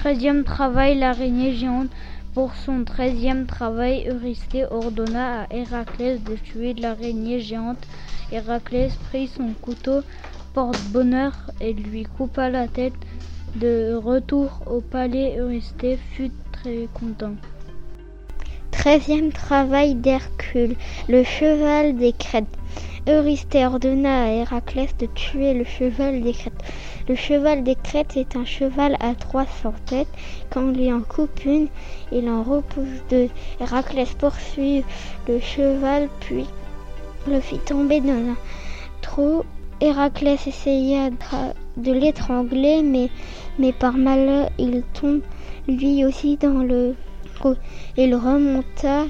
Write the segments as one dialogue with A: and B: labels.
A: treizième travail, l'araignée géante. Pour son treizième travail, Eurysthée ordonna à Héraclès de tuer l'araignée géante. Héraclès prit son couteau porte-bonheur et lui coupa la tête. De retour au palais, Eurysthée fut très content.
B: Treizième travail d'Hercule, le cheval des crêtes. Eurysthée ordonna à Héraclès de tuer le cheval des crêtes. Le cheval des crêtes est un cheval à trois cents têtes. Quand lui en coupe une, il en repousse deux. Héraclès poursuit le cheval, puis le fit tomber dans un trou. Héraclès essaya de l'étrangler, mais, mais par malheur, il tombe lui aussi dans le trou. Il remonta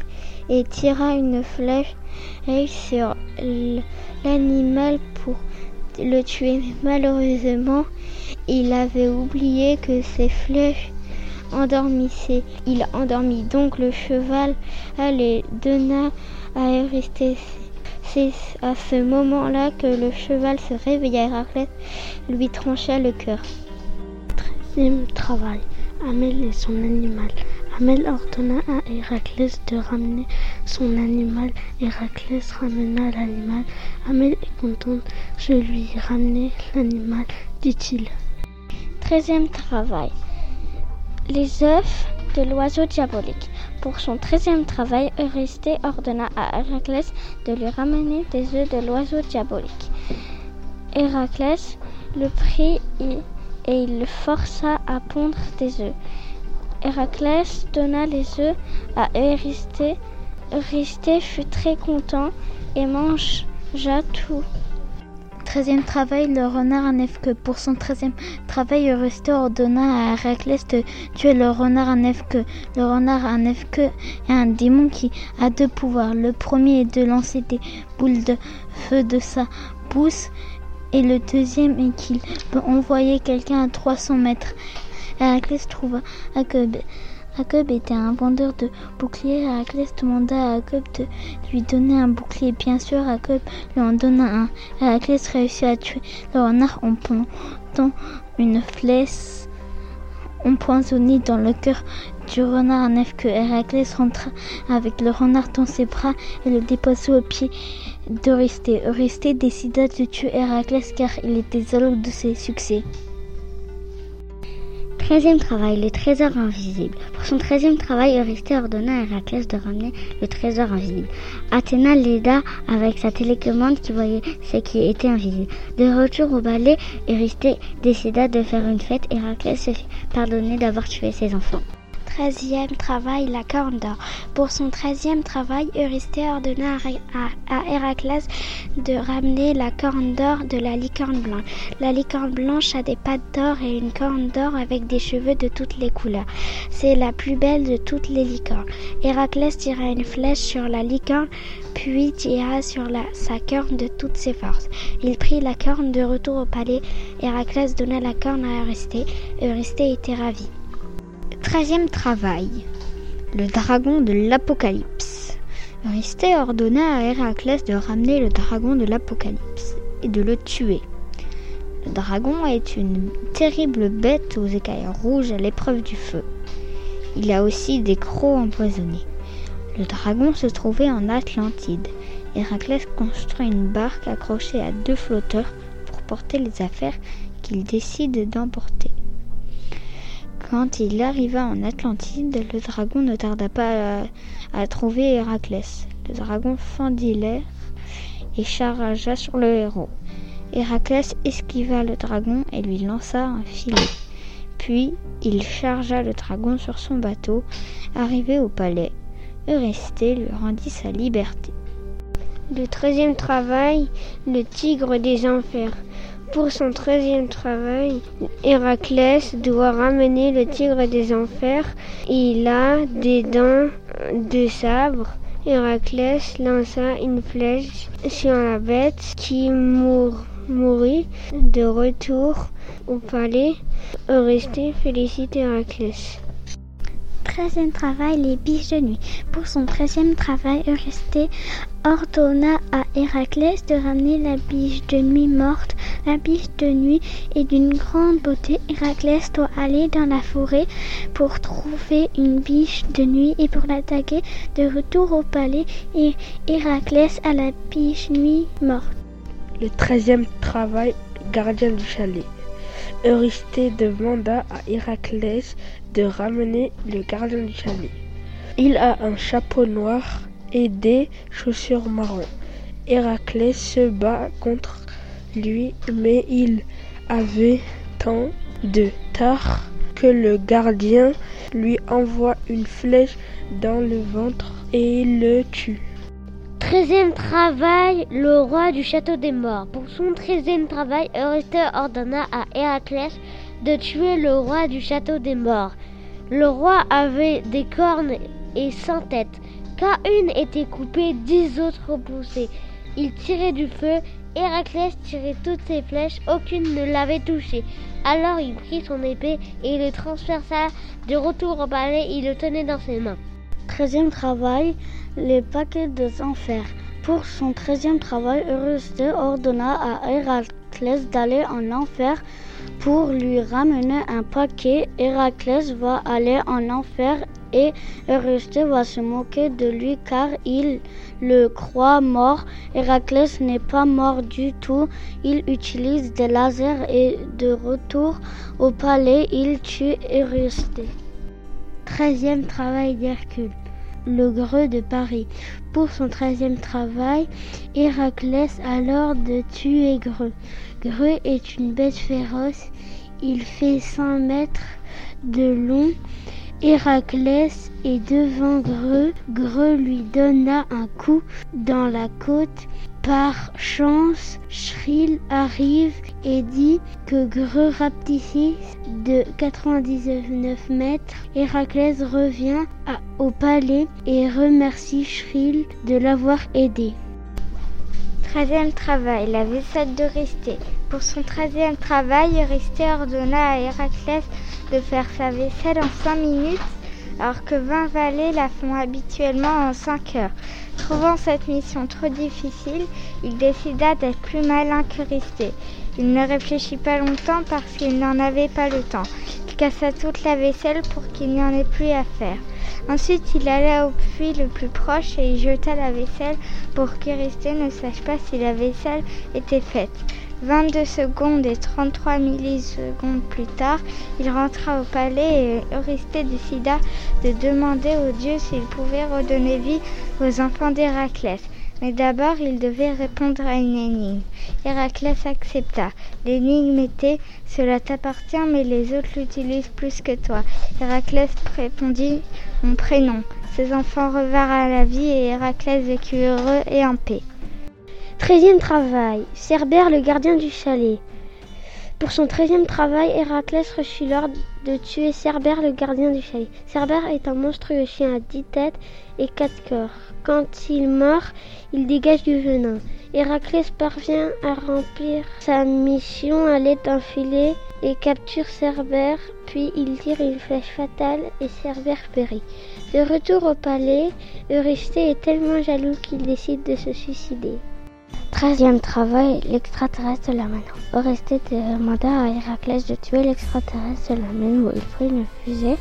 B: et tira une flèche sur l'animal pour le tuer. Malheureusement, il avait oublié que ses flèches endormissaient. Il endormit donc le cheval et donna à Eurysthée. C'est à ce moment-là que le cheval se réveilla. Héraclès lui trancha le cœur.
C: Treizième travail. Amel et son animal. Amel ordonna à Héraclès de ramener son animal. Héraclès ramena l'animal. Amel est contente. Je lui ai ramené l'animal, dit-il.
B: Treizième travail. Les œufs de l'oiseau diabolique. Pour son treizième travail, Eurysthée ordonna à Héraclès de lui ramener des œufs de l'oiseau diabolique. Héraclès le prit et, il le força à pondre des œufs. Héraclès donna les œufs à Eurysthée. Eurysthée fut très content et mangea tout.
A: Treizième travail, le renard à neuf queues. Pour son treizième travail, Eurysthée ordonna à Héraclès de tuer le renard à neuf queues. Le renard à neuf queues est un démon qui a deux pouvoirs. Le premier est de lancer des boules de feu de sa bouche et le deuxième est qu'il peut envoyer quelqu'un à 300 mètres. Héraclès trouva que Jacob était un vendeur de boucliers. Héraclès demanda à Jacob de lui donner un bouclier. Bien sûr, Jacob lui en donna un. Héraclès réussit à tuer le renard en plantant une flèche empoisonnée dans le cœur du renard neuf que Héraclès rentra avec le renard dans ses bras et le déposa au pied d'Eurysthée. Eurysthée décida de tuer Héraclès car il était jaloux de ses succès.
D: Treizième travail, le trésor invisible. Pour son treizième travail, Eurysthée ordonna à Héraclès de ramener le trésor invisible. Athéna l'aida avec sa télécommande qui voyait ce qui était invisible. De retour au balai, Eurysthée décida de faire une fête. Héraclès se fit pardonner d'avoir tué ses enfants.
B: Treizième travail, la corne d'or. Pour son treizième travail, Eurysthée ordonna à Héraclès de ramener la corne d'or de la licorne blanche. La licorne blanche a des pattes d'or et une corne d'or avec des cheveux de toutes les couleurs. C'est la plus belle de toutes les licornes. Héraclès tira une flèche sur la licorne, puis tira sur la, sa corne de toutes ses forces. Il prit la corne de retour au palais. Héraclès donna la corne à Eurysthée. Eurysthée était ravie.
E: Treizième travail. Le dragon de l'Apocalypse. Eurysthée ordonna à Héraclès de ramener le dragon de l'Apocalypse et de le tuer. Le dragon est une terrible bête aux écailles rouges à l'épreuve du feu. Il a aussi des crocs empoisonnés. Le dragon se trouvait en Atlantide. Héraclès construit une barque accrochée à deux flotteurs pour porter les affaires qu'il décide d'emporter. Quand il arriva en Atlantide, le dragon ne tarda pas à, trouver Héraclès. Le dragon fendit l'air et chargea sur le héros. Héraclès esquiva le dragon et lui lança un filet. Puis il chargea le dragon sur son bateau. Arrivé au palais, Eurysthée lui rendit sa liberté.
F: Le treizième travail, le tigre des enfers. Pour son treizième travail, Héraclès doit ramener le tigre des enfers. Il a des dents de sabre. Héraclès lança une flèche sur la bête qui mourut. De retour au palais, Eurysthée félicite Héraclès.
A: Treizième travail, les biches de nuit. Pour son treizième travail, Eurysthée ordonna à Héraclès de ramener la biche de nuit morte. La biche de nuit est d'une grande beauté. Héraclès doit aller dans la forêt pour trouver une biche de nuit et pour l'attaquer. De retour au palais, et Héraclès a la biche nuit morte.
F: Le treizième travail, gardien du chalet. Eurysthée demanda à Héraclès de ramener le gardien du chalet. Il a un chapeau noir et des chaussures marron. Héraclès se bat contre lui, mais il avait tant de tard que le gardien lui envoie une flèche dans le ventre et le tue.
B: Treizième travail, le roi du château des morts. Pour son treizième travail, ordonna à Héraclès de tuer le roi du château des morts. Le roi avait des cornes et cent têtes. Quand une était coupée, dix autres repoussaient. Il tirait du feu. Héraclès tirait toutes ses flèches, aucune ne l'avait touché. Alors il prit son épée et le transperça. De retour au palais, il le tenait dans ses mains.
G: Treizième travail, les paquets des enfers. Pour son treizième travail, Eurysthée ordonna à Héraclès d'aller en enfer pour lui ramener un paquet. Héraclès va aller en enfer et Eurysthée va se moquer de lui car il le croit mort. Héraclès n'est pas mort du tout. Il utilise des lasers et de retour au palais, il tue Eurysthée. Treizième travail d'Hercule le greu de Paris. Pour son treizième travail, Héraclès a l'ordre de tuer Greux. Greux est une bête féroce. Il fait 100 mètres de long. Héraclès est devant Greux. Greux lui donna un coup dans la côte. Par chance, Shrill arrive et dit que Greux rapetissait de 99 mètres. Héraclès revient au palais et remercie Shrill de l'avoir aidé.
E: Treizième travail, la vaisselle d'Eurysthée. Pour son treizième travail, Eurysthée ordonna à Héraclès de faire sa vaisselle en cinq minutes, alors que vingt valets la font habituellement en cinq heures. Trouvant cette mission trop difficile, il décida d'être plus malin qu'Eurysthée. Il ne réfléchit pas longtemps parce qu'il n'en avait pas le temps. Il cassa toute la vaisselle pour qu'il n'y en ait plus à faire. Ensuite, il alla au puits le plus proche et y jeta la vaisselle pour qu'Eurysthée ne sache pas si la vaisselle était faite. 22 secondes et 33 millisecondes plus tard, il rentra au palais et Eurysthée décida de demander aux dieux s'il pouvait redonner vie aux enfants d'Héraclès. Mais d'abord, il devait répondre à une énigme. Héraclès accepta. L'énigme était Cela t'appartient, mais les autres l'utilisent plus que toi. Héraclès répondit Mon prénom. Ses enfants revinrent à la vie et Héraclès vécut heureux et en paix.
B: Treizième travail, Cerbère le gardien du chalet. Pour son treizième travail, Héraclès reçut l'ordre de tuer Cerbère le gardien du chalet. Cerbère est un monstrueux chien à dix têtes et quatre corps. Quand il mord, il dégage du venin. Héraclès parvient à remplir sa mission à l'aide d'un filet et capture Cerbère, puis il tire une flèche fatale et Cerbère périt. De retour au palais, Eurysthée est tellement jaloux qu'il décide de se suicider. Treizième travail, l'extraterrestre de la Mano. Demanda à Héraclès de tuer l'extraterrestre de la Mano. Il prit une fusée,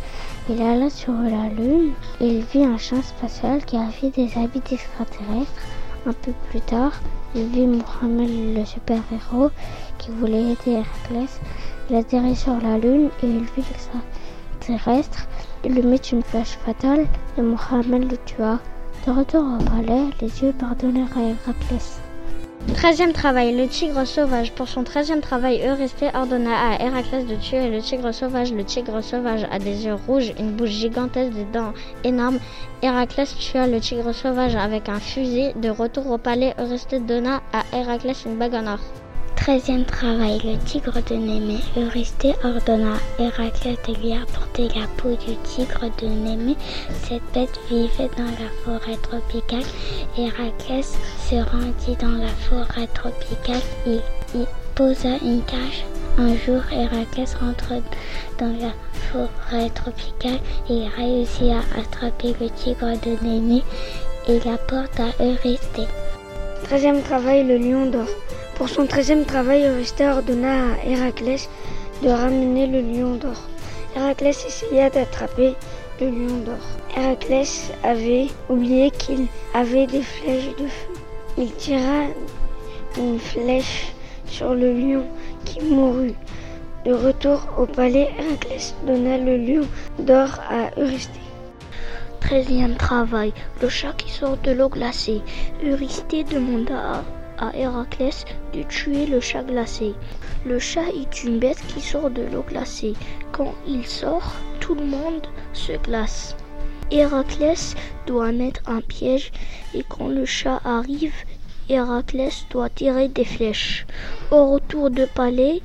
B: il alla sur la Lune et il vit un champ spatial qui avait des habits d'extraterrestres. Un peu plus tard, il vit Mohamed le super-héros qui voulait aider Héraclès. Il atterrit sur la Lune et il vit l'extraterrestre. Il lui mit une flèche fatale et Mohamed le tua. De retour au palais, les dieux pardonnèrent à Héraclès. Treizième travail, le tigre sauvage. Pour son treizième travail, Eurysthée ordonna à Héraclès de tuer le tigre sauvage. Le tigre sauvage a des yeux rouges, une bouche gigantesque, des dents énormes. Héraclès tua le tigre sauvage avec un fusil. De retour au palais, Eurysthée donna à Héraclès une bague en or.
D: Treizième travail, le tigre de Némée. Eurysthée ordonna à Héraclès de lui apporter la peau du tigre de Némée. Cette bête vivait dans la forêt tropicale. Héraclès se rendit dans la forêt tropicale. Il y posa une cage Un jour, Héraclès rentre dans la forêt tropicale et réussit à attraper le tigre de Néné et l'apporte à Eurysthée.
B: Treizième travail, le lion d'or. Pour son treizième travail, Eurysthée ordonna à Héraclès de ramener le lion d'or. Héraclès essaya d'attraper le lion d'or. Héraclès avait oublié qu'il avait des flèches de feu. Il tira une flèche sur le lion qui mourut. De retour au palais, Héraclès donna le lion d'or à Eurysthée.
H: Treizième travail, le chat qui sort de l'eau glacée. Eurysthée demanda Héraclès de tuer le chat glacé. Le chat est une bête qui sort de l'eau glacée. Quand il sort, tout le monde se glace. Héraclès doit mettre un piège et quand le chat arrive, Héraclès doit tirer des flèches. Au retour de palais,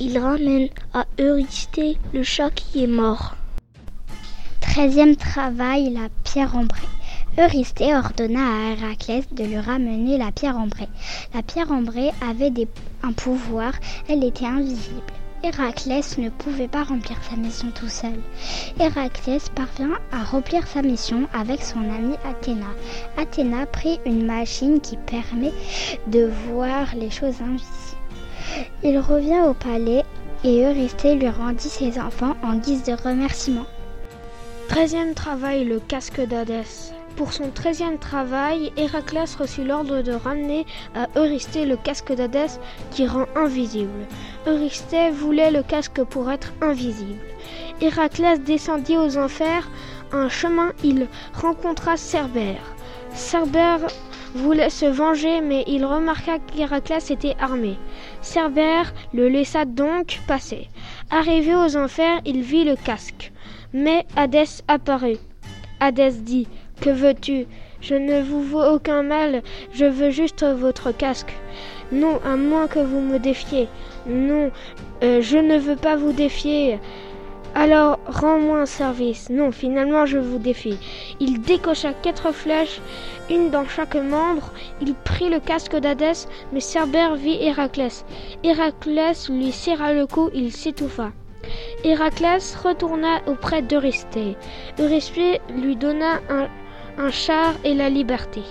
H: il ramène à Eurysthée le chat qui est mort.
E: Treizième travail, la pierre ambrée. Eurysthée ordonna à Héraclès de lui ramener la pierre ambrée. La pierre ambrée avait un pouvoir, elle était invisible. Héraclès ne pouvait pas remplir sa mission tout seul. Héraclès parvint à remplir sa mission avec son amie Athéna. Athéna prit une machine qui permet de voir les choses invisibles. Il revient au palais et Eurysthée lui rendit ses enfants en guise de remerciement.
F: Treizième travail, le casque d'Hadès. Pour son treizième travail, Héraclès reçut l'ordre de ramener à Eurysthée le casque d'Hadès qui rend invisible. Eurysthée voulait le casque pour être invisible. Héraclès descendit aux enfers. En chemin, il rencontra Cerbère. Cerbère voulait se venger, mais il remarqua qu'Héraclès était armé. Cerbère le laissa donc passer. Arrivé aux enfers, il vit le casque. Mais Hadès apparut. Hadès dit Que veux-tu? Je ne vous veux aucun mal, je veux juste votre casque. Non, à moins que vous me défiez. Non, euh, je ne veux pas vous défier. Alors, rends-moi un service. Non, finalement, je vous défie. Il décocha quatre flèches, une dans chaque membre. Il prit le casque d'Hadès, mais Cerbère vit Héraclès. Héraclès lui serra le cou, il s'étouffa. Héraclès retourna auprès d'Eurysthée. Eurysthée lui donna un, un char et la liberté.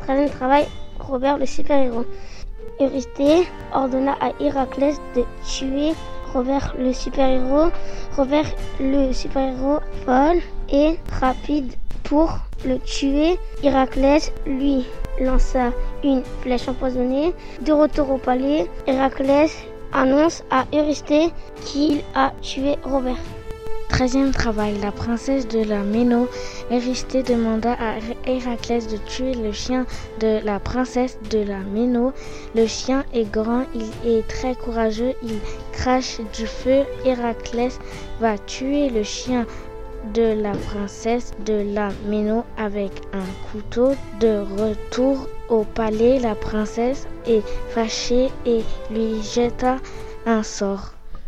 B: Treizième travail, Robert le super-héros. Eurysthée ordonna à Héraclès de tuer Robert le super-héros. Robert le super-héros folle et rapide pour le tuer. Héraclès lui lança une flèche empoisonnée. De retour au palais, Héraclès annonce à Eurysthée qu'il a tué Robert.
I: Treizième travail, la princesse de la Méno. Eurysthée demanda à Héraclès de tuer le chien de la princesse de la Méno. Le chien est grand, il est très courageux, il crache du feu. Héraclès va tuer le chien de la princesse de la Méno avec un couteau. De retour au palais, la princesse est fâchée et lui jeta un sort.